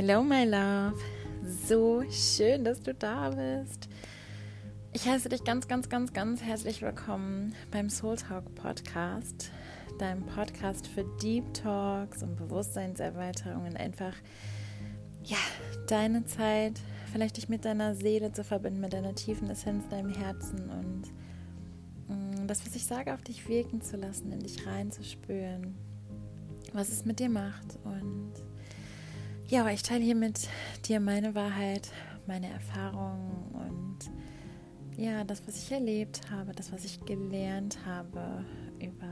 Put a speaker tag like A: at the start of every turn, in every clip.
A: Hello, my love. So schön, dass du da bist. Ich heiße dich ganz, ganz, ganz, ganz herzlich willkommen beim Soul Talk Podcast, deinem Podcast für Deep Talks und Bewusstseinserweiterungen. Einfach, ja, deine Zeit, vielleicht dich mit deiner Seele zu verbinden, mit deiner tiefen Essenz, deinem Herzen und mh, mm, das, was ich sage, auf dich wirken zu lassen, in dich reinzuspüren, was es mit dir macht und ja, ich teile hier mit dir meine Wahrheit, meine Erfahrungen und ja, das, was ich erlebt habe, das, was ich gelernt habe über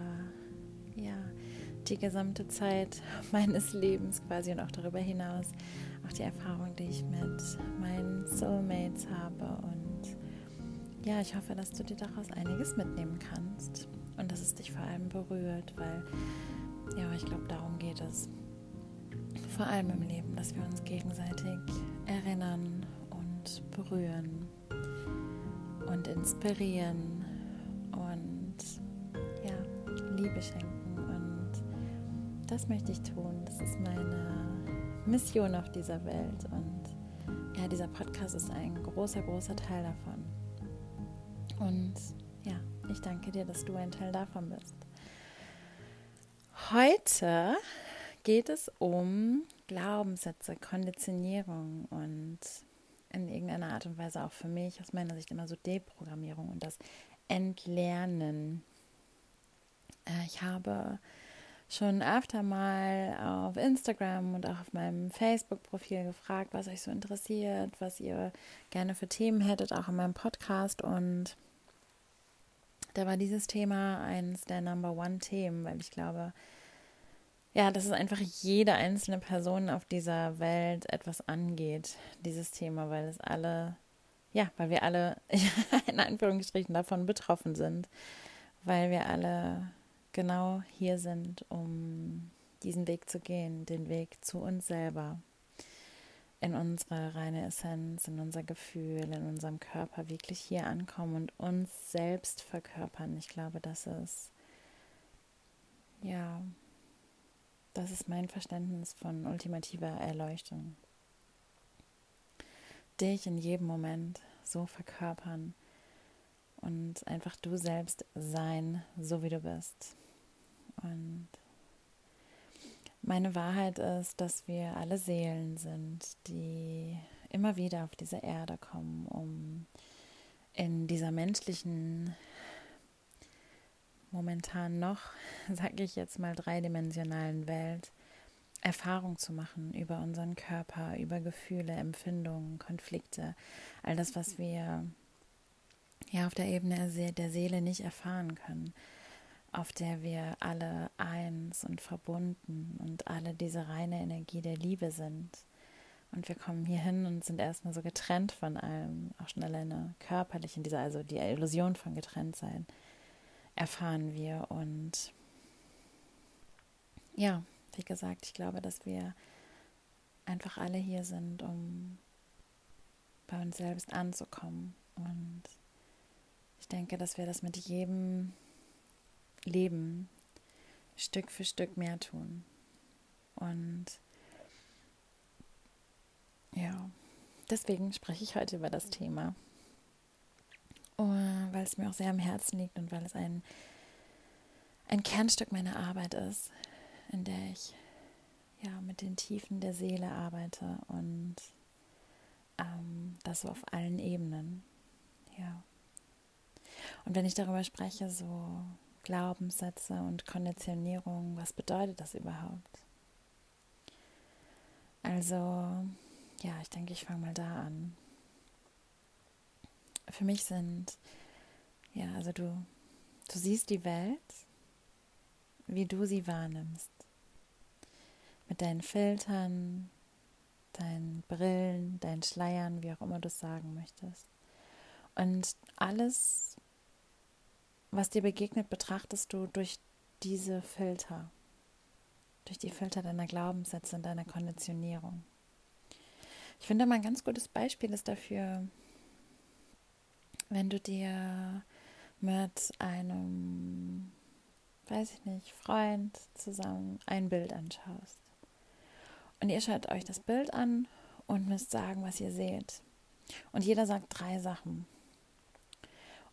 A: ja, die gesamte Zeit meines Lebens quasi und auch darüber hinaus, auch die Erfahrung, die ich mit meinen Soulmates habe und ja, ich hoffe, dass du dir daraus einiges mitnehmen kannst und dass es dich vor allem berührt, weil ja, ich glaube, darum geht es vor allem im Leben, dass wir uns gegenseitig erinnern und berühren und inspirieren und ja, Liebe schenken. Und das möchte ich tun. Das ist meine Mission auf dieser Welt. Und ja, dieser Podcast ist ein großer, großer Teil davon. Und ja, ich danke dir, dass du ein Teil davon bist. Heute geht es um Glaubenssätze, Konditionierung und in irgendeiner Art und Weise auch für mich aus meiner Sicht immer so Deprogrammierung und das Entlernen. Äh, ich habe schon öfter mal auf Instagram und auch auf meinem Facebook-Profil gefragt, was euch so interessiert, was ihr gerne für Themen hättet, auch in meinem Podcast. Und da war dieses Thema eines der Number One-Themen, weil ich glaube, ja, dass es einfach jede einzelne Person auf dieser Welt etwas angeht, dieses Thema, weil es alle, ja, weil wir alle in Anführungsstrichen davon betroffen sind, weil wir alle genau hier sind, um diesen Weg zu gehen, den Weg zu uns selber, in unsere reine Essenz, in unser Gefühl, in unserem Körper wirklich hier ankommen und uns selbst verkörpern. Ich glaube, das ist ja das ist mein Verständnis von ultimativer Erleuchtung. Dich in jedem Moment so verkörpern und einfach du selbst sein, so wie du bist. Und meine Wahrheit ist, dass wir alle Seelen sind, die immer wieder auf diese Erde kommen, um in dieser menschlichen momentan noch, sage ich jetzt mal, dreidimensionalen Welt Erfahrung zu machen über unseren Körper, über Gefühle, Empfindungen, Konflikte, all das, was wir ja auf der Ebene der Seele nicht erfahren können, auf der wir alle eins und verbunden und alle diese reine Energie der Liebe sind. Und wir kommen hier hin und sind erstmal so getrennt von allem, auch schon alleine körperlich in dieser, also die Illusion von getrennt sein erfahren wir. Und ja, wie gesagt, ich glaube, dass wir einfach alle hier sind, um bei uns selbst anzukommen. Und ich denke, dass wir das mit jedem Leben Stück für Stück mehr tun. Und ja, deswegen spreche ich heute über das Thema weil es mir auch sehr am Herzen liegt und weil es ein, ein Kernstück meiner Arbeit ist, in der ich ja mit den Tiefen der Seele arbeite und ähm, das so auf allen Ebenen. Ja. Und wenn ich darüber spreche, so Glaubenssätze und Konditionierung, was bedeutet das überhaupt? Also, ja, ich denke, ich fange mal da an für mich sind, ja, also du, du siehst die Welt, wie du sie wahrnimmst. Mit deinen Filtern, deinen Brillen, deinen Schleiern, wie auch immer du es sagen möchtest. Und alles, was dir begegnet, betrachtest du durch diese Filter, durch die Filter deiner Glaubenssätze und deiner Konditionierung. Ich finde, mal ein ganz gutes Beispiel ist dafür wenn du dir mit einem, weiß ich nicht, Freund zusammen ein Bild anschaust Und ihr schaut euch das Bild an und müsst sagen, was ihr seht. Und jeder sagt drei Sachen.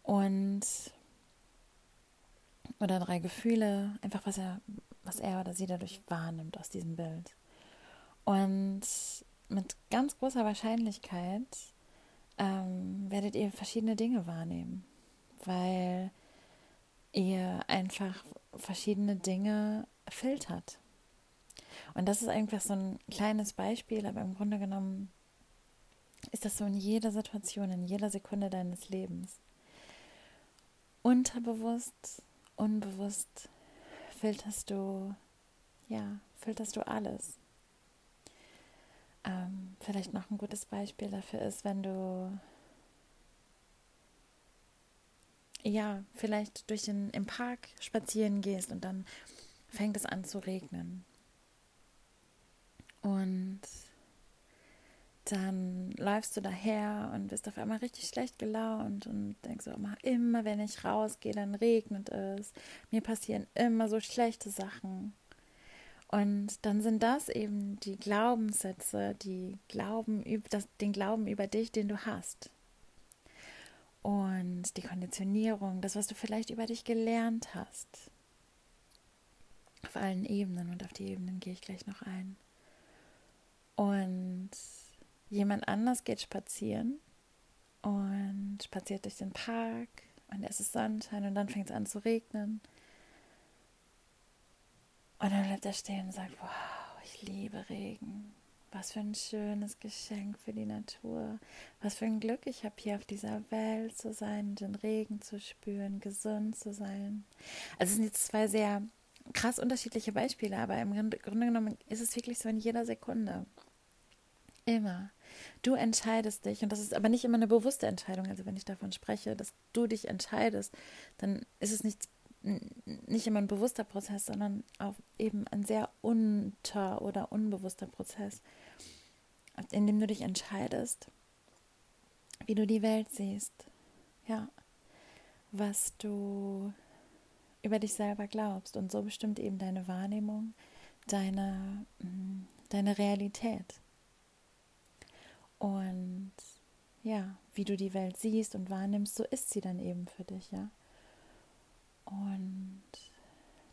A: Und oder drei Gefühle, einfach was er, was er oder sie dadurch wahrnimmt aus diesem Bild. Und mit ganz großer Wahrscheinlichkeit ähm, werdet ihr verschiedene Dinge wahrnehmen, weil ihr einfach verschiedene Dinge filtert. Und das ist einfach so ein kleines Beispiel, aber im Grunde genommen ist das so in jeder Situation, in jeder Sekunde deines Lebens. Unterbewusst, unbewusst filterst du, ja, filterst du alles. Ähm, vielleicht noch ein gutes Beispiel dafür ist, wenn du ja, vielleicht durch den im Park spazieren gehst und dann fängt es an zu regnen. Und dann läufst du daher und bist auf einmal richtig schlecht gelaunt und denkst mal, immer wenn ich rausgehe, dann regnet es. Mir passieren immer so schlechte Sachen. Und dann sind das eben die Glaubenssätze, die Glauben über das, den Glauben über dich, den du hast. Und die Konditionierung, das, was du vielleicht über dich gelernt hast. Auf allen Ebenen und auf die Ebenen gehe ich gleich noch ein. Und jemand anders geht spazieren und spaziert durch den Park und es ist Sonnenschein und dann fängt es an zu regnen. Und dann bleibt er stehen und sagt, wow, ich liebe Regen. Was für ein schönes Geschenk für die Natur. Was für ein Glück ich habe, hier auf dieser Welt zu sein, den Regen zu spüren, gesund zu sein. Also es sind jetzt zwei sehr krass unterschiedliche Beispiele, aber im Grunde genommen ist es wirklich so in jeder Sekunde. Immer. Du entscheidest dich und das ist aber nicht immer eine bewusste Entscheidung. Also wenn ich davon spreche, dass du dich entscheidest, dann ist es nicht, nicht immer ein bewusster Prozess, sondern auch eben ein sehr unter- oder unbewusster Prozess, in dem du dich entscheidest, wie du die Welt siehst. Ja, was du über dich selber glaubst. Und so bestimmt eben deine Wahrnehmung, deine, mm, deine Realität. Und ja, wie du die Welt siehst und wahrnimmst, so ist sie dann eben für dich, ja. Und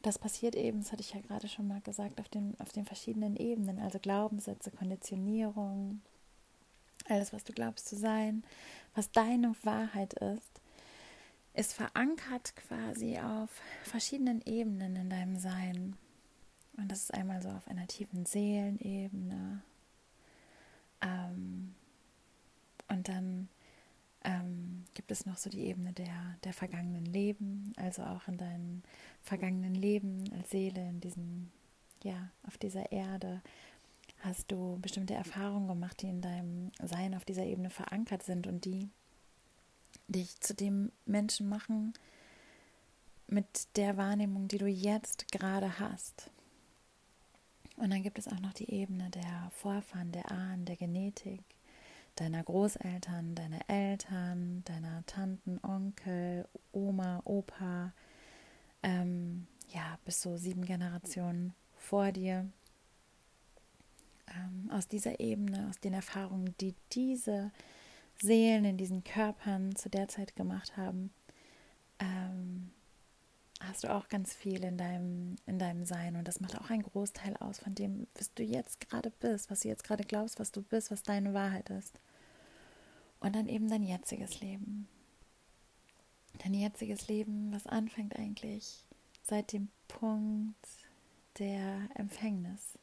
A: das passiert eben, das hatte ich ja gerade schon mal gesagt, auf den, auf den verschiedenen Ebenen, also Glaubenssätze, Konditionierung, alles, was du glaubst zu sein, was deine Wahrheit ist, ist verankert quasi auf verschiedenen Ebenen in deinem Sein. Und das ist einmal so auf einer tiefen Seelenebene, ähm, und dann ähm, gibt es noch so die Ebene der, der vergangenen Leben, also auch in deinem vergangenen Leben als Seele in diesem, ja, auf dieser Erde hast du bestimmte Erfahrungen gemacht, die in deinem Sein auf dieser Ebene verankert sind und die dich zu dem Menschen machen mit der Wahrnehmung, die du jetzt gerade hast. Und dann gibt es auch noch die Ebene der Vorfahren, der Ahnen, der Genetik, deiner Großeltern, deiner Eltern, deiner Tanten, Onkel, Oma, Opa, ähm, ja, bis so sieben Generationen vor dir. Ähm, aus dieser Ebene, aus den Erfahrungen, die diese Seelen in diesen Körpern zu der Zeit gemacht haben, ähm, hast du auch ganz viel in deinem, in deinem Sein. Und das macht auch einen Großteil aus von dem, was du jetzt gerade bist, was du jetzt gerade glaubst, was du bist, was deine Wahrheit ist. Und dann eben dein jetziges Leben. Dein jetziges Leben, was anfängt eigentlich seit dem Punkt der Empfängnis.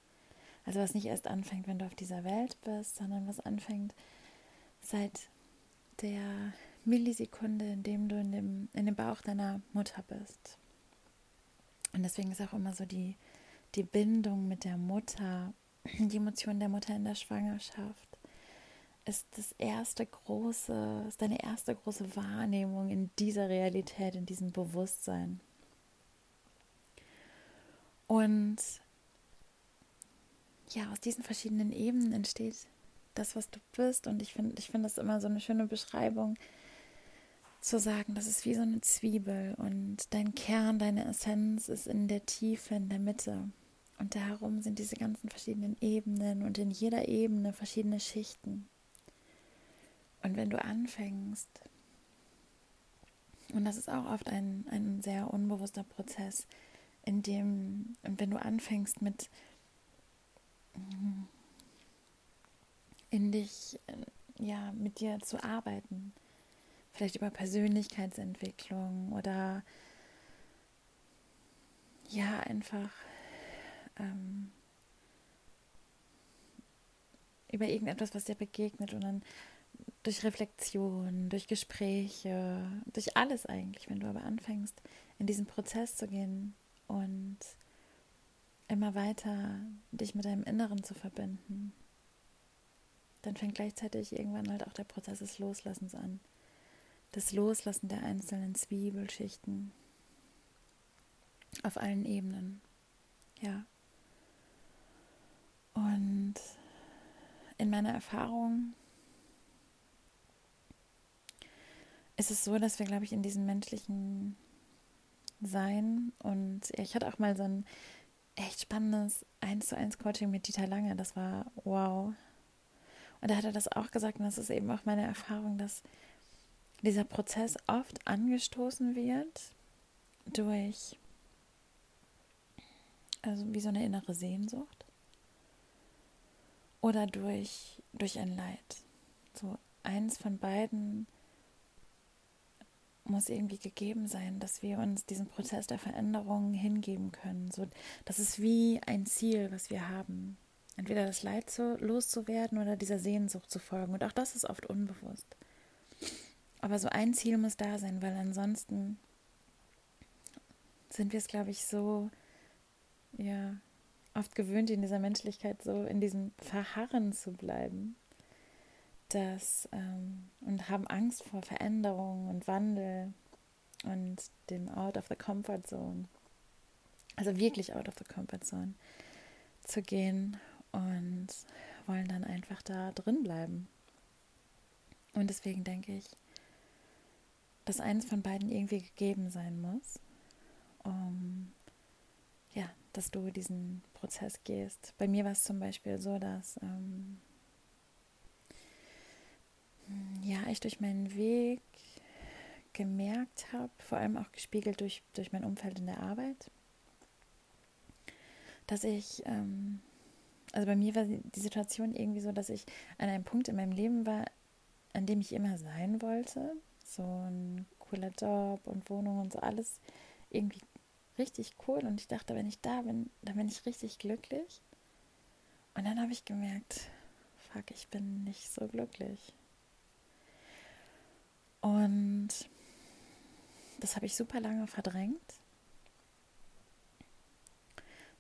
A: Also was nicht erst anfängt, wenn du auf dieser Welt bist, sondern was anfängt seit der Millisekunde, in dem du in dem, in dem Bauch deiner Mutter bist. Und deswegen ist auch immer so die, die Bindung mit der Mutter, die Emotion der Mutter in der Schwangerschaft, ist das erste große, ist deine erste große Wahrnehmung in dieser Realität, in diesem Bewusstsein. Und ja, aus diesen verschiedenen Ebenen entsteht das, was du bist. Und ich finde, ich finde das immer so eine schöne Beschreibung, zu sagen, das ist wie so eine Zwiebel und dein Kern, deine Essenz ist in der Tiefe, in der Mitte. Und darum sind diese ganzen verschiedenen Ebenen und in jeder Ebene verschiedene Schichten. Und wenn du anfängst, und das ist auch oft ein, ein sehr unbewusster Prozess, in dem, und wenn du anfängst mit in dich, ja, mit dir zu arbeiten, vielleicht über Persönlichkeitsentwicklung oder ja, einfach ähm, über irgendetwas, was dir begegnet und dann durch Reflexion, durch Gespräche, durch alles eigentlich, wenn du aber anfängst, in diesen Prozess zu gehen und immer weiter dich mit deinem Inneren zu verbinden, dann fängt gleichzeitig irgendwann halt auch der Prozess des Loslassens an. Das Loslassen der einzelnen Zwiebelschichten auf allen Ebenen. Ja. Und in meiner Erfahrung ist es so, dass wir, glaube ich, in diesem menschlichen Sein und ich hatte auch mal so ein echt spannendes 1 zu 1 Coaching mit Dieter Lange. Das war wow. Und da hat er das auch gesagt und das ist eben auch meine Erfahrung, dass dieser Prozess oft angestoßen wird durch, also wie so eine innere Sehnsucht oder durch, durch ein Leid. So eins von beiden muss irgendwie gegeben sein, dass wir uns diesem Prozess der Veränderung hingeben können. So, das ist wie ein Ziel, was wir haben. Entweder das Leid so, loszuwerden oder dieser Sehnsucht zu folgen. Und auch das ist oft unbewusst. Aber so ein Ziel muss da sein, weil ansonsten sind wir es, glaube ich, so, ja, oft gewöhnt, in dieser Menschlichkeit so in diesem Verharren zu bleiben das ähm, und haben Angst vor Veränderung und Wandel und dem Out of the Comfort Zone. Also wirklich out of the Comfort Zone zu gehen und wollen dann einfach da drin bleiben. Und deswegen denke ich, dass eins von beiden irgendwie gegeben sein muss, um ja, dass du diesen Prozess gehst. Bei mir war es zum Beispiel so, dass ähm, ja, ich durch meinen Weg gemerkt habe, vor allem auch gespiegelt durch, durch mein Umfeld in der Arbeit, dass ich, ähm, also bei mir war die Situation irgendwie so, dass ich an einem Punkt in meinem Leben war, an dem ich immer sein wollte. So ein cooler Job und Wohnung und so alles irgendwie richtig cool. Und ich dachte, wenn ich da bin, dann bin ich richtig glücklich. Und dann habe ich gemerkt, fuck, ich bin nicht so glücklich. Und das habe ich super lange verdrängt,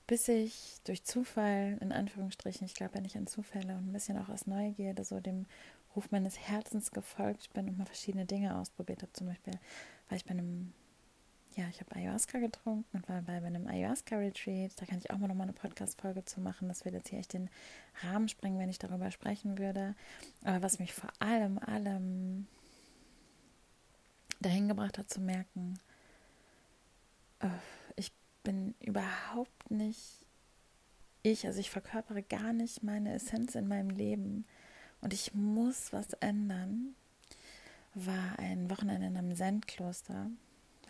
A: bis ich durch Zufall, in Anführungsstrichen, ich glaube ja nicht an Zufälle und ein bisschen auch aus Neugierde, so dem Ruf meines Herzens gefolgt bin und mal verschiedene Dinge ausprobiert habe. Zum Beispiel war ich bei einem, ja, ich habe Ayahuasca getrunken und war bei einem Ayahuasca-Retreat. Da kann ich auch mal nochmal eine Podcast-Folge zu machen. Das würde jetzt hier echt den Rahmen sprengen, wenn ich darüber sprechen würde. Aber was mich vor allem, allem dahin gebracht hat zu merken, äh, ich bin überhaupt nicht ich, also ich verkörpere gar nicht meine Essenz in meinem Leben. Und ich muss was ändern, war ein Wochenende in einem Zen-Kloster,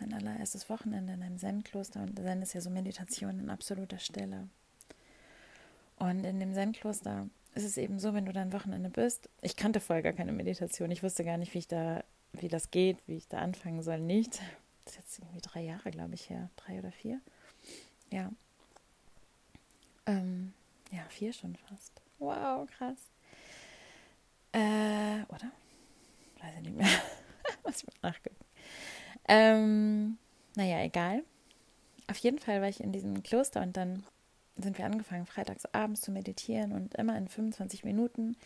A: mein allererstes Wochenende in einem Zen-Kloster. Und Zen ist ja so Meditation in absoluter Stille. Und in dem Zen-Kloster ist es eben so, wenn du dann Wochenende bist, ich kannte vorher gar keine Meditation, ich wusste gar nicht, wie ich da wie das geht, wie ich da anfangen soll, nicht. Das ist jetzt irgendwie drei Jahre, glaube ich, her. Drei oder vier. Ja. Ähm, ja, vier schon fast. Wow, krass. Äh, oder? Weiß ich nicht mehr. Muss ich mal nachgucken. Ähm, naja, egal. Auf jeden Fall war ich in diesem Kloster und dann sind wir angefangen, freitags abends zu meditieren und immer in 25 Minuten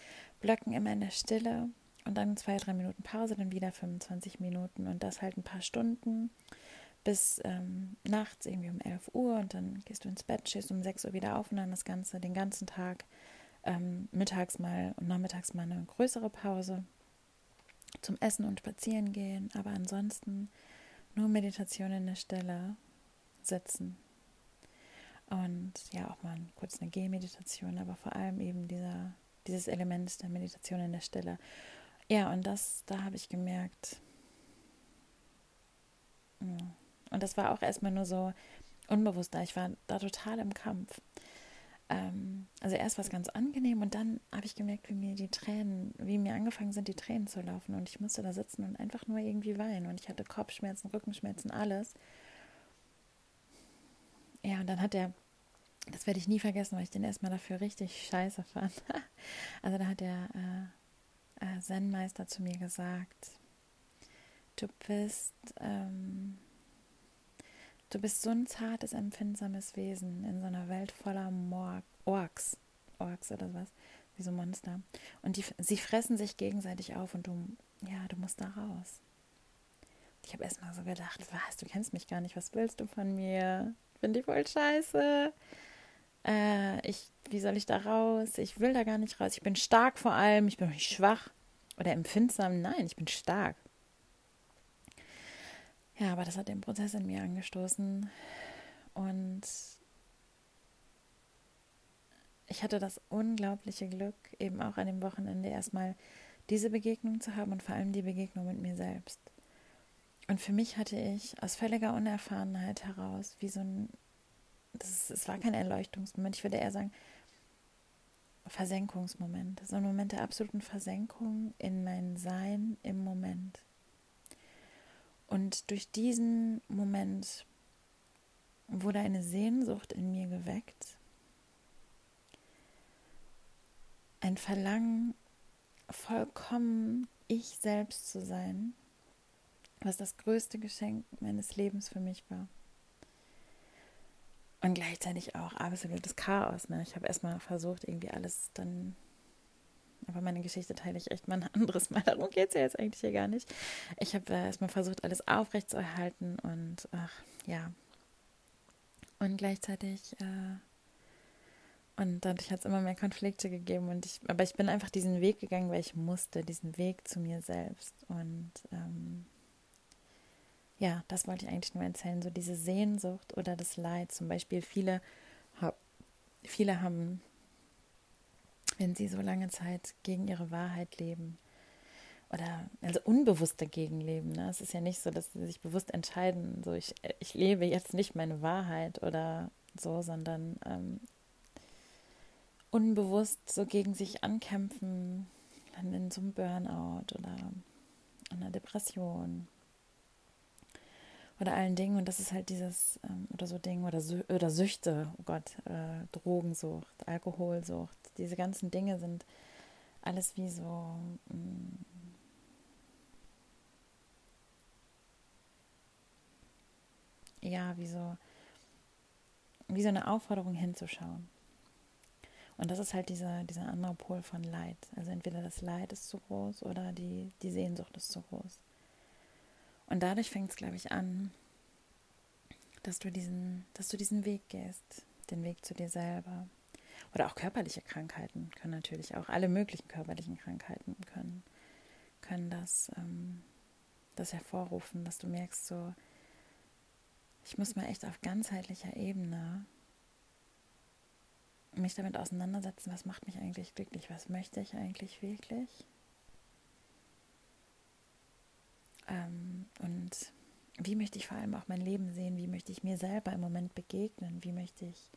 A: Blöcken, immer in der Stille und dann zwei, drei Minuten Pause, dann wieder 25 Minuten und das halt ein paar Stunden bis ähm, nachts irgendwie um 11 Uhr und dann gehst du ins Bett, stehst um 6 Uhr wieder auf und dann das Ganze den ganzen Tag ähm, mittags mal und nachmittags mal eine größere Pause zum Essen und Spazieren gehen, aber ansonsten nur Meditation in der Stelle sitzen. Und ja, auch mal kurz eine Gehmeditation, aber vor allem eben dieser, dieses Element der Meditation in der Stille. Ja, und das, da habe ich gemerkt, und das war auch erstmal nur so unbewusst da. Ich war da total im Kampf. Ähm, also erst war es ganz angenehm und dann habe ich gemerkt, wie mir die Tränen, wie mir angefangen sind, die Tränen zu laufen. Und ich musste da sitzen und einfach nur irgendwie weinen. Und ich hatte Kopfschmerzen, Rückenschmerzen, alles. Ja, und dann hat er, das werde ich nie vergessen, weil ich den erstmal dafür richtig scheiße fand. also da hat der äh, äh, Zen-Meister zu mir gesagt, du bist, ähm, du bist so ein zartes, empfindsames Wesen in so einer Welt voller Mor Orks, Orks oder was, wie so Monster. Und die, sie fressen sich gegenseitig auf und du, ja, du musst da raus. Ich habe erstmal so gedacht, was, du kennst mich gar nicht, was willst du von mir? Finde ich voll scheiße. Äh, ich, wie soll ich da raus? Ich will da gar nicht raus. Ich bin stark vor allem, ich bin nicht schwach oder empfindsam. Nein, ich bin stark. Ja, aber das hat den Prozess in mir angestoßen. Und ich hatte das unglaubliche Glück, eben auch an dem Wochenende erstmal diese Begegnung zu haben und vor allem die Begegnung mit mir selbst. Und für mich hatte ich aus völliger Unerfahrenheit heraus, wie so ein, es war kein Erleuchtungsmoment, ich würde eher sagen, Versenkungsmoment. So ein Moment der absoluten Versenkung in mein Sein im Moment. Und durch diesen Moment wurde eine Sehnsucht in mir geweckt, ein Verlangen, vollkommen ich selbst zu sein, was das größte Geschenk meines Lebens für mich war. Und gleichzeitig auch absolutes Chaos. Ne? Ich habe erstmal versucht, irgendwie alles dann aber meine Geschichte teile ich echt mal ein anderes Mal. Darum geht es ja jetzt eigentlich hier gar nicht. Ich habe äh, erstmal versucht, alles aufrechtzuerhalten und ach, ja. Und gleichzeitig, äh, und dadurch hat es immer mehr Konflikte gegeben. Und ich, aber ich bin einfach diesen Weg gegangen, weil ich musste, diesen Weg zu mir selbst. Und ähm, ja, das wollte ich eigentlich nur erzählen. So diese Sehnsucht oder das Leid. Zum Beispiel viele, viele haben wenn sie so lange Zeit gegen ihre Wahrheit leben oder also unbewusst dagegen leben. Ne? Es ist ja nicht so, dass sie sich bewusst entscheiden, so ich, ich lebe jetzt nicht meine Wahrheit oder so, sondern ähm, unbewusst so gegen sich ankämpfen, dann in so einem Burnout oder einer Depression oder allen Dingen. Und das ist halt dieses, ähm, oder so Dinge, oder, Sü oder Süchte, oh Gott, äh, Drogensucht, Alkoholsucht, diese ganzen Dinge sind alles wie so. Mh, mm, ja, wie so, wie so eine Aufforderung hinzuschauen. Und das ist halt dieser, dieser andere Pol von Leid. Also entweder das Leid ist zu groß oder die, die Sehnsucht ist zu groß. Und dadurch fängt es, glaube ich, an, dass du diesen, dass du diesen Weg gehst, den Weg zu dir selber. Oder auch körperliche Krankheiten können natürlich auch, alle möglichen körperlichen Krankheiten können, können das, ähm, das hervorrufen, dass du merkst, so, ich muss mal echt auf ganzheitlicher Ebene mich damit auseinandersetzen, was macht mich eigentlich glücklich, was möchte ich eigentlich wirklich. Ähm, und wie möchte ich vor allem auch mein Leben sehen, wie möchte ich mir selber im Moment begegnen, wie möchte ich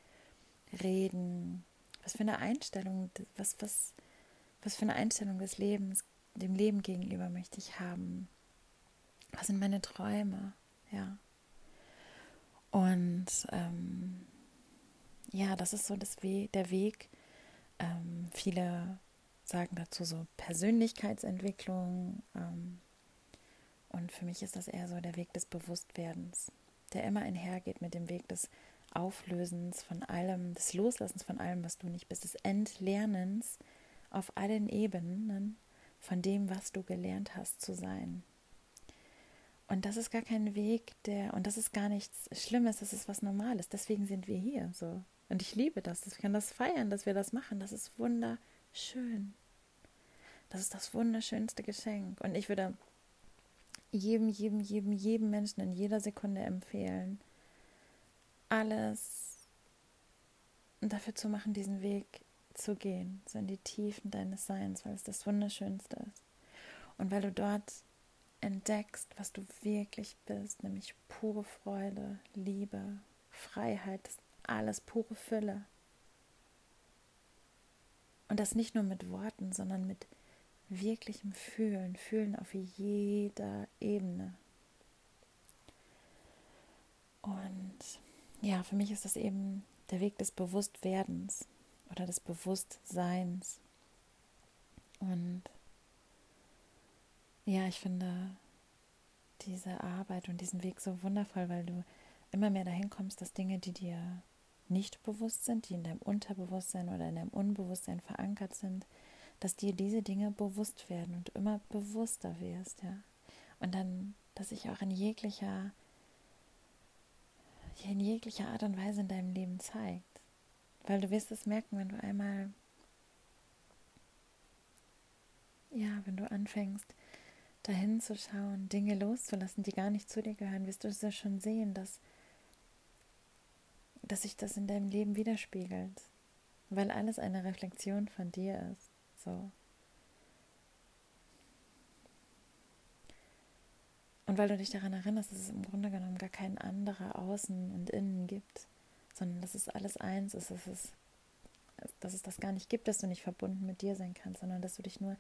A: reden, was für eine Einstellung, was, was, was für eine Einstellung des Lebens, dem Leben gegenüber möchte ich haben? Was sind meine Träume? Ja. Und ähm, ja, das ist so das We der Weg. Ähm, viele sagen dazu so Persönlichkeitsentwicklung. Ähm, und für mich ist das eher so der Weg des Bewusstwerdens, der immer einhergeht mit dem Weg des Auflösens von allem, des Loslassens von allem, was du nicht bist, des Entlernens auf allen Ebenen von dem, was du gelernt hast zu sein. Und das ist gar kein Weg, der, und das ist gar nichts Schlimmes, das ist was Normales. Deswegen sind wir hier so. Und ich liebe das. Ich kann das feiern, dass wir das machen. Das ist wunderschön. Das ist das wunderschönste Geschenk. Und ich würde jedem, jedem, jedem, jedem Menschen in jeder Sekunde empfehlen, alles dafür zu machen, diesen Weg zu gehen, so in die Tiefen deines Seins, weil es das Wunderschönste ist. Und weil du dort entdeckst, was du wirklich bist, nämlich pure Freude, Liebe, Freiheit, alles pure Fülle. Und das nicht nur mit Worten, sondern mit wirklichem Fühlen, Fühlen auf jeder Ebene. Und ja, für mich ist das eben der Weg des Bewusstwerdens oder des Bewusstseins. Und ja, ich finde diese Arbeit und diesen Weg so wundervoll, weil du immer mehr dahin kommst, dass Dinge, die dir nicht bewusst sind, die in deinem Unterbewusstsein oder in deinem Unbewusstsein verankert sind, dass dir diese Dinge bewusst werden und immer bewusster wirst, ja. Und dann, dass sich auch in jeglicher, in jeglicher Art und Weise in deinem Leben zeigt. Weil du wirst es merken, wenn du einmal, ja, wenn du anfängst, dahin zu schauen, Dinge loszulassen, die gar nicht zu dir gehören, wirst du es ja schon sehen, dass, dass sich das in deinem Leben widerspiegelt. Weil alles eine Reflexion von dir ist. So. Und weil du dich daran erinnerst, dass es im Grunde genommen gar kein anderer Außen und Innen gibt, sondern dass es alles eins ist, dass es, dass es das gar nicht gibt, dass du nicht verbunden mit dir sein kannst, sondern dass du dich nur,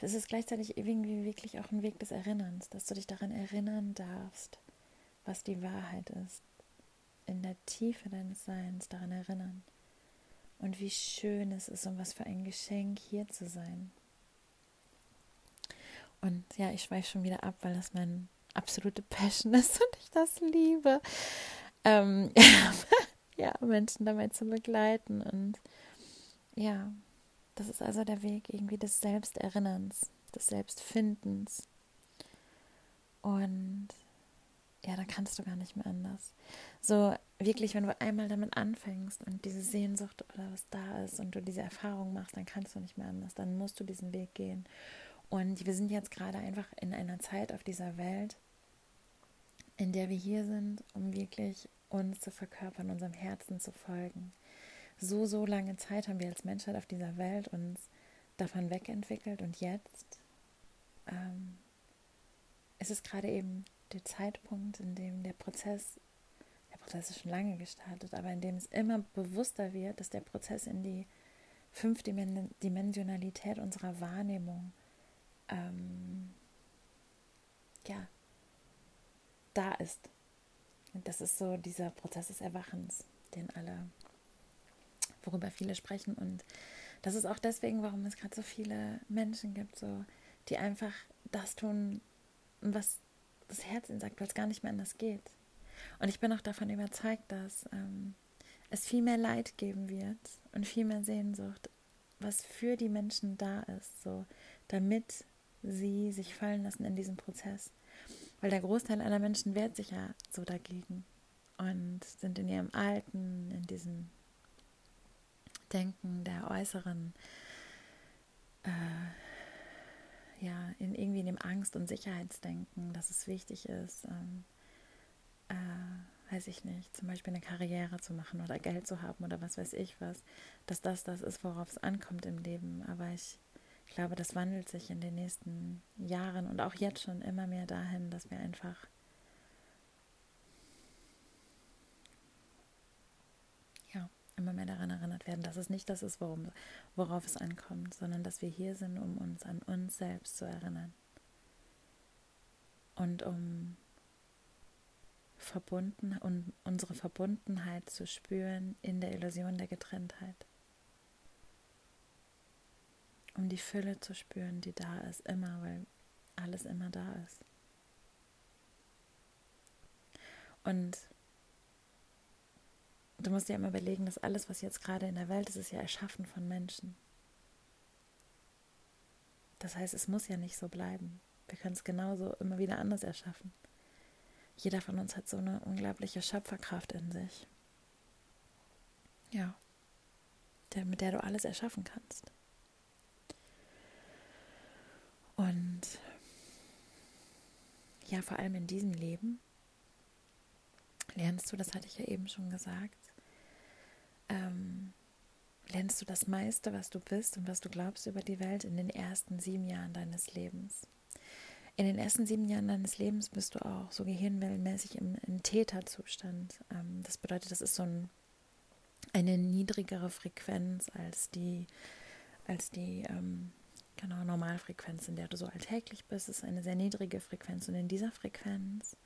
A: es ist gleichzeitig irgendwie wirklich auch ein Weg des Erinnerns, dass du dich daran erinnern darfst, was die Wahrheit ist, in der Tiefe deines Seins daran erinnern und wie schön es ist und was für ein Geschenk hier zu sein. Und ja, ich schweife schon wieder ab, weil das mein absolute Passion ist und ich das liebe. Ähm, ja, Menschen dabei zu begleiten. Und ja, das ist also der Weg irgendwie des Selbsterinnerns, des Selbstfindens. Und ja, da kannst du gar nicht mehr anders. So wirklich, wenn du einmal damit anfängst und diese Sehnsucht oder was da ist und du diese Erfahrung machst, dann kannst du nicht mehr anders. Dann musst du diesen Weg gehen. Und wir sind jetzt gerade einfach in einer Zeit auf dieser Welt, in der wir hier sind, um wirklich uns zu verkörpern, unserem Herzen zu folgen. So, so lange Zeit haben wir als Menschheit auf dieser Welt uns davon wegentwickelt und jetzt ähm, ist es gerade eben der Zeitpunkt, in dem der Prozess, Prozess ist schon lange gestartet, aber in dem es immer bewusster wird, dass der Prozess in die Fünfdimensionalität unserer Wahrnehmung ähm, ja, da ist. Das ist so dieser Prozess des Erwachens, den alle, worüber viele sprechen. Und das ist auch deswegen, warum es gerade so viele Menschen gibt, so, die einfach das tun, was das Herz ihnen sagt, weil es gar nicht mehr anders geht. Und ich bin auch davon überzeugt, dass ähm, es viel mehr Leid geben wird und viel mehr Sehnsucht, was für die Menschen da ist, so damit sie sich fallen lassen in diesem Prozess. Weil der Großteil aller Menschen wehrt sich ja so dagegen und sind in ihrem Alten, in diesem Denken der äußeren äh, ja, in irgendwie in dem Angst- und Sicherheitsdenken, dass es wichtig ist, ähm, äh, weiß ich nicht, zum Beispiel eine Karriere zu machen oder Geld zu haben oder was weiß ich was, dass das das ist, worauf es ankommt im Leben. Aber ich glaube, das wandelt sich in den nächsten Jahren und auch jetzt schon immer mehr dahin, dass wir einfach immer mehr daran erinnert werden, dass es nicht das ist, worum, worauf es ankommt, sondern dass wir hier sind, um uns an uns selbst zu erinnern und um verbunden und unsere Verbundenheit zu spüren in der Illusion der Getrenntheit. Um die Fülle zu spüren, die da ist, immer, weil alles immer da ist. Und du musst dir immer überlegen, dass alles, was jetzt gerade in der Welt ist, ist ja erschaffen von Menschen. Das heißt, es muss ja nicht so bleiben. Wir können es genauso immer wieder anders erschaffen. Jeder von uns hat so eine unglaubliche Schöpferkraft in sich. Ja, der, mit der du alles erschaffen kannst. Und ja, vor allem in diesem Leben lernst du, das hatte ich ja eben schon gesagt, ähm, lernst du das meiste, was du bist und was du glaubst über die Welt in den ersten sieben Jahren deines Lebens. In den ersten sieben Jahren deines Lebens bist du auch so gehirnwellenmäßig im, im Täterzustand. Ähm, das bedeutet, das ist so ein, eine niedrigere Frequenz als die, als die ähm, genau, Normalfrequenz, in der du so alltäglich bist. Das ist eine sehr niedrige Frequenz und in dieser Frequenz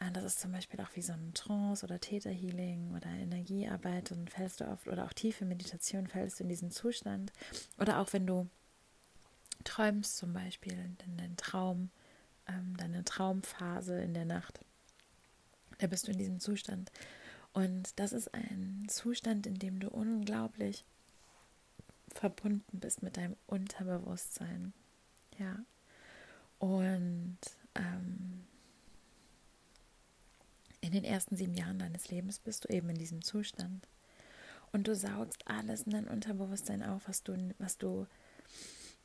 A: Ah, das ist zum Beispiel auch wie so ein Trance oder Täterhealing oder Energiearbeit und fällst du oft oder auch tiefe Meditation fällst du in diesen Zustand. Oder auch wenn du träumst zum Beispiel, in deinen Traum, ähm, deine Traumphase in der Nacht, da bist du in diesem Zustand. Und das ist ein Zustand, in dem du unglaublich verbunden bist mit deinem Unterbewusstsein. Ja. Und ähm, in den ersten sieben Jahren deines Lebens bist du eben in diesem Zustand. Und du saugst alles in dein Unterbewusstsein auf, was du, was du,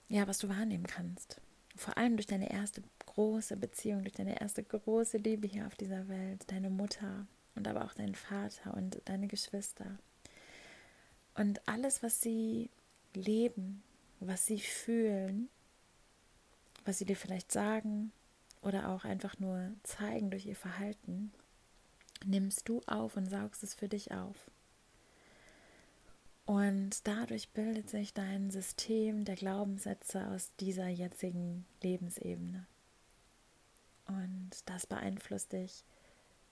A: ja, was du wahrnehmen kannst. Vor allem durch deine erste große Beziehung, durch deine erste große Liebe hier auf dieser Welt, deine Mutter und aber auch deinen Vater und deine Geschwister. Und alles, was sie leben, was sie fühlen, was sie dir vielleicht sagen oder auch einfach nur zeigen durch ihr Verhalten, nimmst du auf und saugst es für dich auf. Und dadurch bildet sich dein System der Glaubenssätze aus dieser jetzigen Lebensebene. Und das beeinflusst dich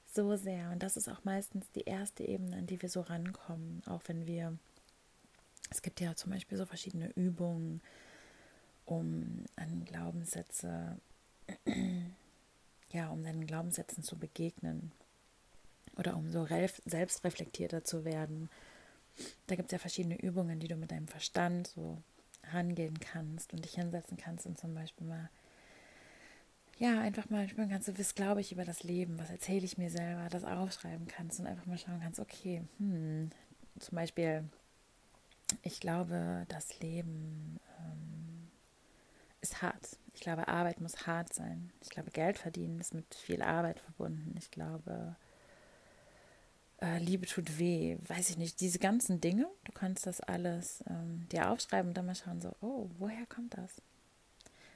A: so sehr. Und das ist auch meistens die erste Ebene, an die wir so rankommen. Auch wenn wir, es gibt ja zum Beispiel so verschiedene Übungen, um an Glaubenssätze, ja, um deinen Glaubenssätzen zu begegnen oder um so selbstreflektierter zu werden. Da gibt es ja verschiedene Übungen, die du mit deinem Verstand so rangehen kannst und dich hinsetzen kannst und zum Beispiel mal, ja, einfach mal spüren kannst, du was glaube ich über das Leben, was erzähle ich mir selber, das aufschreiben kannst und einfach mal schauen kannst, okay, hm, zum Beispiel, ich glaube, das Leben ähm, ist hart. Ich glaube, Arbeit muss hart sein. Ich glaube, Geld verdienen ist mit viel Arbeit verbunden. Ich glaube, äh, Liebe tut weh, weiß ich nicht, diese ganzen Dinge, du kannst das alles ähm, dir aufschreiben und dann mal schauen, so, oh, woher kommt das?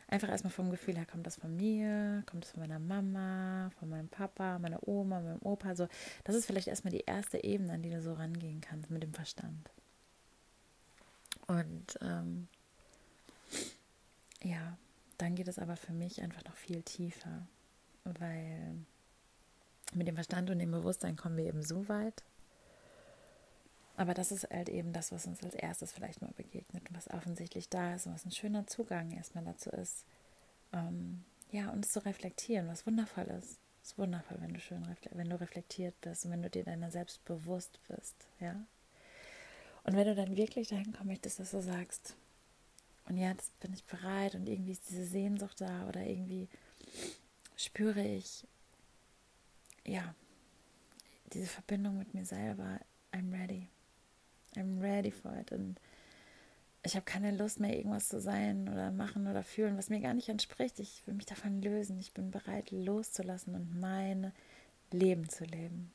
A: Einfach erstmal vom Gefühl her, kommt das von mir, kommt das von meiner Mama, von meinem Papa, meiner Oma, meinem Opa, so. Das ist vielleicht erstmal die erste Ebene, an die du so rangehen kannst mit dem Verstand. Und ähm, ja, dann geht es aber für mich einfach noch viel tiefer, weil mit dem Verstand und dem Bewusstsein kommen wir eben so weit. Aber das ist halt eben das, was uns als erstes vielleicht mal begegnet und was offensichtlich da ist und was ein schöner Zugang erstmal dazu ist, ähm, ja, uns zu reflektieren, was wundervoll ist. Es ist wundervoll, wenn du schön wenn du reflektiert bist und wenn du dir deiner selbst bewusst bist, ja. Und wenn du dann wirklich dahin kommen möchtest, dass du sagst, und jetzt bin ich bereit und irgendwie ist diese Sehnsucht da oder irgendwie spüre ich, ja, diese Verbindung mit mir selber, I'm ready. I'm ready for it. Und ich habe keine Lust mehr, irgendwas zu sein oder machen oder fühlen, was mir gar nicht entspricht. Ich will mich davon lösen. Ich bin bereit, loszulassen und mein Leben zu leben.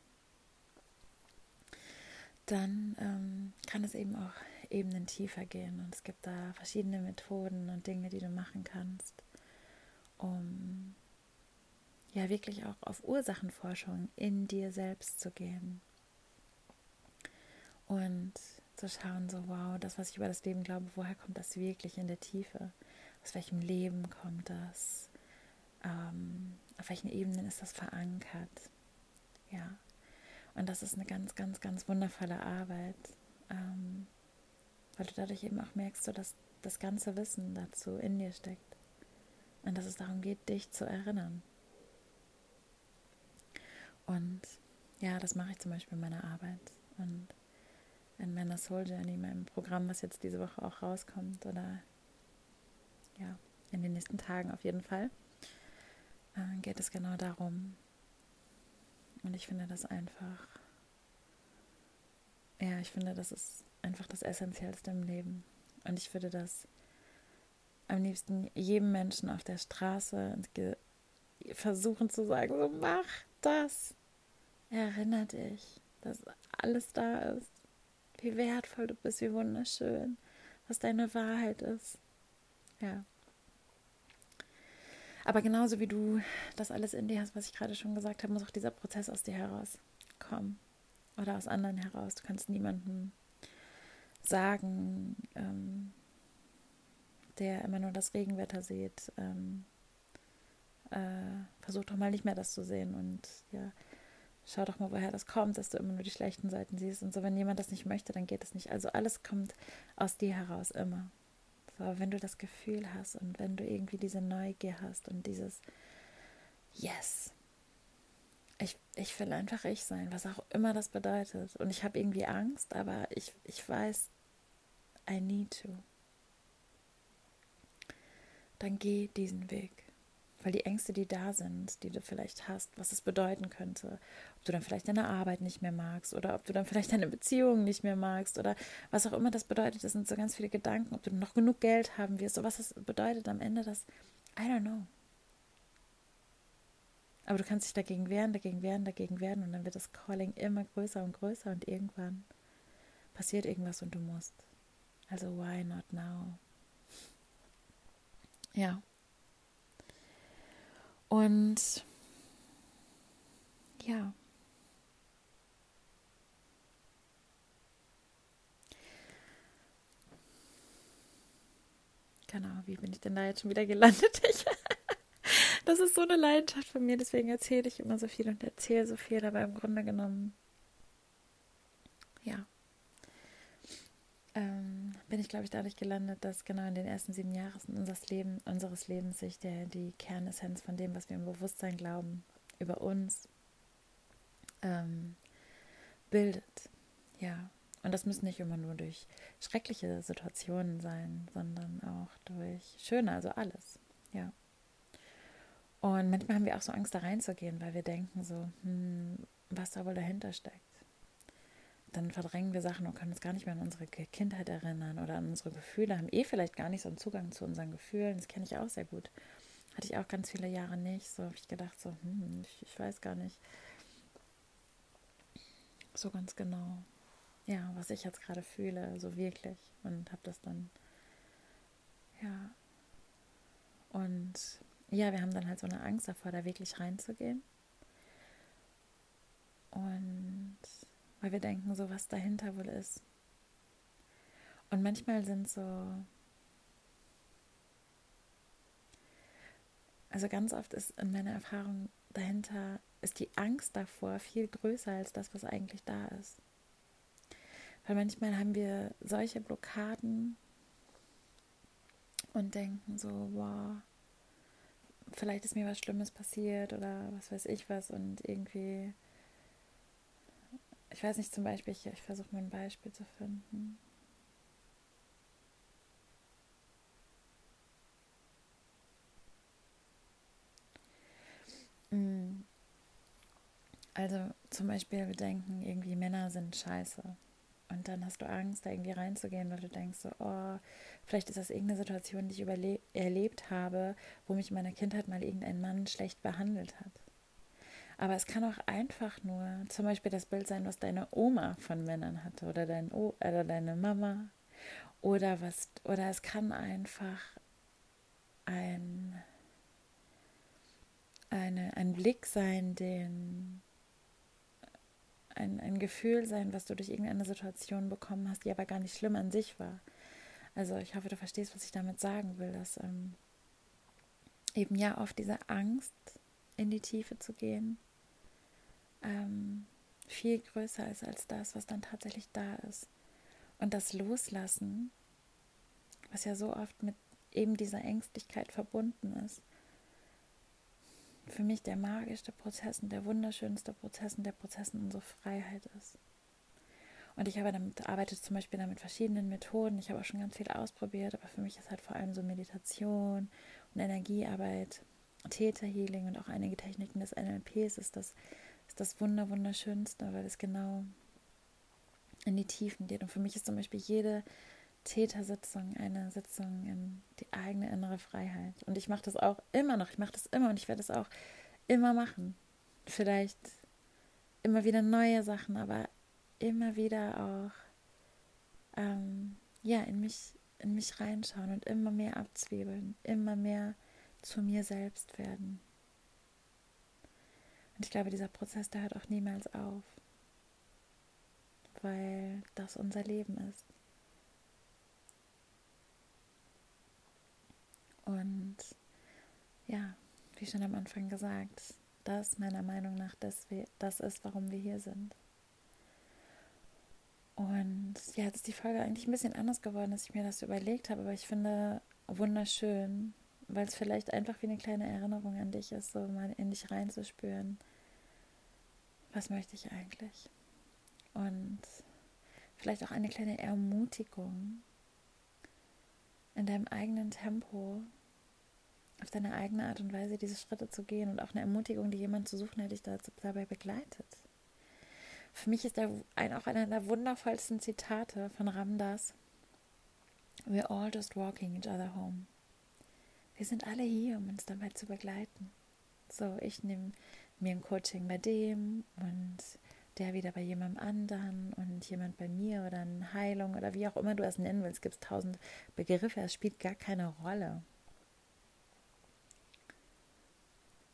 A: Dann ähm, kann es eben auch Ebenen tiefer gehen. Und es gibt da verschiedene Methoden und Dinge, die du machen kannst, um ja wirklich auch auf Ursachenforschung in dir selbst zu gehen und zu schauen, so wow, das, was ich über das Leben glaube, woher kommt das wirklich in der Tiefe? Aus welchem Leben kommt das? Ähm, auf welchen Ebenen ist das verankert? Ja, und das ist eine ganz, ganz, ganz wundervolle Arbeit, ähm, weil du dadurch eben auch merkst, so, dass das ganze Wissen dazu in dir steckt und dass es darum geht, dich zu erinnern. Und ja, das mache ich zum Beispiel in meiner Arbeit und in meiner Soul Journey, meinem Programm, was jetzt diese Woche auch rauskommt oder ja, in den nächsten Tagen auf jeden Fall, äh, geht es genau darum. Und ich finde das einfach, ja, ich finde, das ist einfach das Essentiellste im Leben. Und ich würde das am liebsten jedem Menschen auf der Straße versuchen zu sagen, so mach das. Erinner dich, dass alles da ist. wie wertvoll du bist, wie wunderschön, was deine Wahrheit ist. Ja. Aber genauso wie du das alles in dir hast, was ich gerade schon gesagt habe, muss auch dieser Prozess aus dir herauskommen. Oder aus anderen heraus. Du kannst niemandem sagen, ähm, der immer nur das Regenwetter sieht, ähm, äh, versuch doch mal nicht mehr das zu sehen und ja, schau doch mal, woher das kommt, dass du immer nur die schlechten Seiten siehst und so. Wenn jemand das nicht möchte, dann geht es nicht. Also alles kommt aus dir heraus immer. So, wenn du das Gefühl hast und wenn du irgendwie diese Neugier hast und dieses Yes, ich, ich will einfach ich sein, was auch immer das bedeutet. Und ich habe irgendwie Angst, aber ich, ich weiß, I need to. Dann geh diesen Weg. Weil die Ängste, die da sind, die du vielleicht hast, was es bedeuten könnte, ob du dann vielleicht deine Arbeit nicht mehr magst oder ob du dann vielleicht deine Beziehung nicht mehr magst oder was auch immer das bedeutet, das sind so ganz viele Gedanken, ob du noch genug Geld haben wirst, so was das bedeutet am Ende, das, I don't know. Aber du kannst dich dagegen wehren, dagegen wehren, dagegen wehren und dann wird das Calling immer größer und größer und irgendwann passiert irgendwas und du musst. Also why not now? Ja. Und ja. Genau, wie bin ich denn da jetzt schon wieder gelandet? Das ist so eine Leidenschaft von mir, deswegen erzähle ich immer so viel und erzähle so viel, aber im Grunde genommen, ja, ähm, bin ich, glaube ich, dadurch gelandet, dass genau in den ersten sieben Jahren unseres, Leben, unseres Lebens sich der, die Kernessenz von dem, was wir im Bewusstsein glauben, über uns ähm, bildet. Ja, und das müssen nicht immer nur durch schreckliche Situationen sein, sondern auch durch schöne, also alles. Ja. Und manchmal haben wir auch so Angst, da reinzugehen, weil wir denken so, hm, was da wohl dahinter steckt dann verdrängen wir Sachen und können uns gar nicht mehr an unsere Kindheit erinnern oder an unsere Gefühle, haben eh vielleicht gar nicht so einen Zugang zu unseren Gefühlen. Das kenne ich auch sehr gut. Hatte ich auch ganz viele Jahre nicht. So habe ich gedacht, so, hm, ich, ich weiß gar nicht so ganz genau, ja, was ich jetzt gerade fühle, so wirklich. Und habe das dann, ja. Und ja, wir haben dann halt so eine Angst davor, da wirklich reinzugehen. Und weil wir denken, so was dahinter wohl ist. Und manchmal sind so, also ganz oft ist in meiner Erfahrung dahinter, ist die Angst davor viel größer als das, was eigentlich da ist. Weil manchmal haben wir solche Blockaden und denken so, wow, vielleicht ist mir was Schlimmes passiert oder was weiß ich was und irgendwie ich weiß nicht, zum Beispiel, ich, ich versuche mal ein Beispiel zu finden. Mm. Also zum Beispiel, wir denken, irgendwie Männer sind scheiße. Und dann hast du Angst, da irgendwie reinzugehen, weil du denkst so, oh, vielleicht ist das irgendeine Situation, die ich erlebt habe, wo mich in meiner Kindheit mal irgendein Mann schlecht behandelt hat. Aber es kann auch einfach nur zum Beispiel das Bild sein, was deine Oma von Männern hatte oder, dein o oder deine Mama. Oder was, oder es kann einfach ein, eine, ein Blick sein, den ein, ein Gefühl sein, was du durch irgendeine Situation bekommen hast, die aber gar nicht schlimm an sich war. Also ich hoffe, du verstehst, was ich damit sagen will, dass ähm, eben ja oft diese Angst in die Tiefe zu gehen ähm, viel größer ist als das, was dann tatsächlich da ist. Und das Loslassen, was ja so oft mit eben dieser Ängstlichkeit verbunden ist, für mich der magischste Prozess und der wunderschönste Prozess und der Prozess in unserer Freiheit ist. Und ich habe damit, arbeite zum Beispiel mit verschiedenen Methoden. Ich habe auch schon ganz viel ausprobiert, aber für mich ist halt vor allem so Meditation und Energiearbeit, Theta-Healing und auch einige Techniken des NLPs ist das ist das Wunder, Wunderschönste, weil es genau in die Tiefen geht. Und für mich ist zum Beispiel jede Tätersitzung eine Sitzung in die eigene innere Freiheit. Und ich mache das auch immer noch. Ich mache das immer und ich werde es auch immer machen. Vielleicht immer wieder neue Sachen, aber immer wieder auch ähm, ja, in mich, in mich reinschauen und immer mehr abzwiebeln, immer mehr zu mir selbst werden. Und ich glaube, dieser Prozess, der hört auch niemals auf, weil das unser Leben ist. Und ja, wie schon am Anfang gesagt, das meiner Meinung nach das, das ist, warum wir hier sind. Und ja, jetzt ist die Folge eigentlich ein bisschen anders geworden, als ich mir das überlegt habe, aber ich finde wunderschön, weil es vielleicht einfach wie eine kleine Erinnerung an dich ist, so mal in dich reinzuspüren. Was möchte ich eigentlich? Und vielleicht auch eine kleine Ermutigung, in deinem eigenen Tempo, auf deine eigene Art und Weise diese Schritte zu gehen und auch eine Ermutigung, die jemand zu suchen, der dich dabei begleitet. Für mich ist er ein, auch einer der wundervollsten Zitate von Ramdas. We're all just walking each other home. Wir sind alle hier, um uns dabei zu begleiten. So, ich nehme mir ein Coaching bei dem und der wieder bei jemandem anderen und jemand bei mir oder eine Heilung oder wie auch immer du es nennen willst. Es gibt tausend Begriffe, es spielt gar keine Rolle.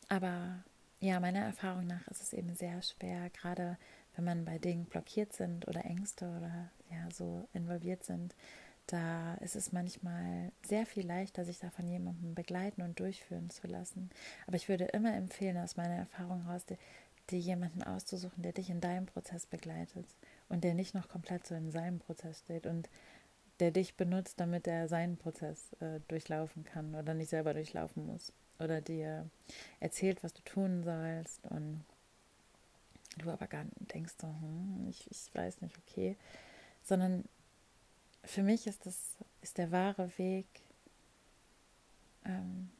A: Aber ja, meiner Erfahrung nach ist es eben sehr schwer, gerade wenn man bei Dingen blockiert sind oder Ängste oder ja so involviert sind, da ist es manchmal sehr viel leichter, sich da von jemandem begleiten und durchführen zu lassen. Aber ich würde immer empfehlen, aus meiner Erfahrung heraus, dir, jemanden auszusuchen, der dich in deinem Prozess begleitet und der nicht noch komplett so in seinem Prozess steht und der dich benutzt, damit er seinen Prozess äh, durchlaufen kann oder nicht selber durchlaufen muss oder dir erzählt, was du tun sollst und du aber gar nicht denkst so, hm, ich, ich weiß nicht, okay, sondern für mich ist das ist der wahre Weg ähm,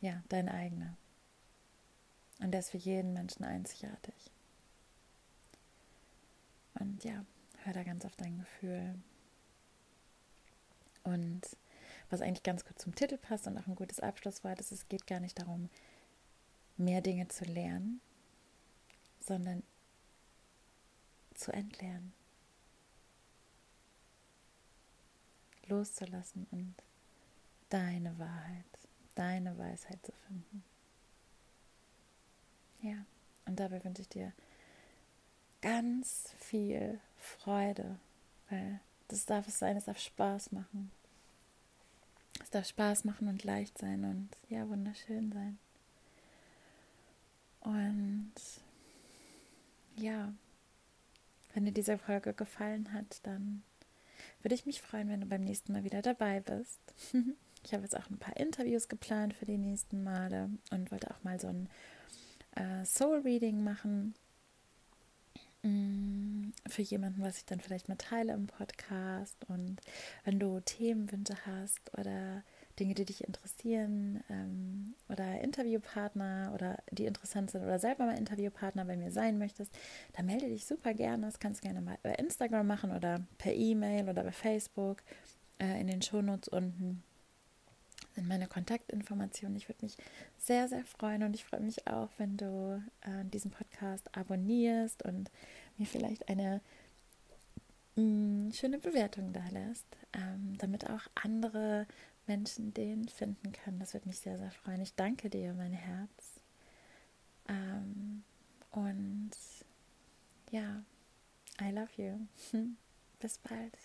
A: ja dein eigener. Und der ist für jeden Menschen einzigartig. Und ja hör da ganz auf dein Gefühl. Und was eigentlich ganz gut zum Titel passt und auch ein gutes Abschlusswort ist, es geht gar nicht darum, mehr Dinge zu lernen, sondern zu entlernen. Loszulassen und deine Wahrheit, deine Weisheit zu finden. Ja, und dabei wünsche ich dir ganz viel Freude, weil das darf es sein, es darf Spaß machen. Es darf Spaß machen und leicht sein und ja, wunderschön sein. Und ja, wenn dir diese Folge gefallen hat, dann würde ich mich freuen, wenn du beim nächsten Mal wieder dabei bist. ich habe jetzt auch ein paar Interviews geplant für die nächsten Male und wollte auch mal so ein äh, Soul Reading machen mm, für jemanden, was ich dann vielleicht mal teile im Podcast. Und wenn du Themenwünsche hast oder Dinge, die dich interessieren ähm, oder Interviewpartner oder die interessant sind oder selber mal Interviewpartner bei mir sein möchtest, dann melde dich super gerne. Das kannst du gerne mal bei Instagram machen oder per E-Mail oder bei Facebook äh, in den Shownotes unten sind meine Kontaktinformationen. Ich würde mich sehr, sehr freuen und ich freue mich auch, wenn du äh, diesen Podcast abonnierst und mir vielleicht eine mh, mm, schöne Bewertung da lässt, ähm, damit auch andere Menschen den finden können. Das würde mich sehr, sehr freuen. Ich danke dir, mein Herz. Ähm, und ja, I love you. Bis bald.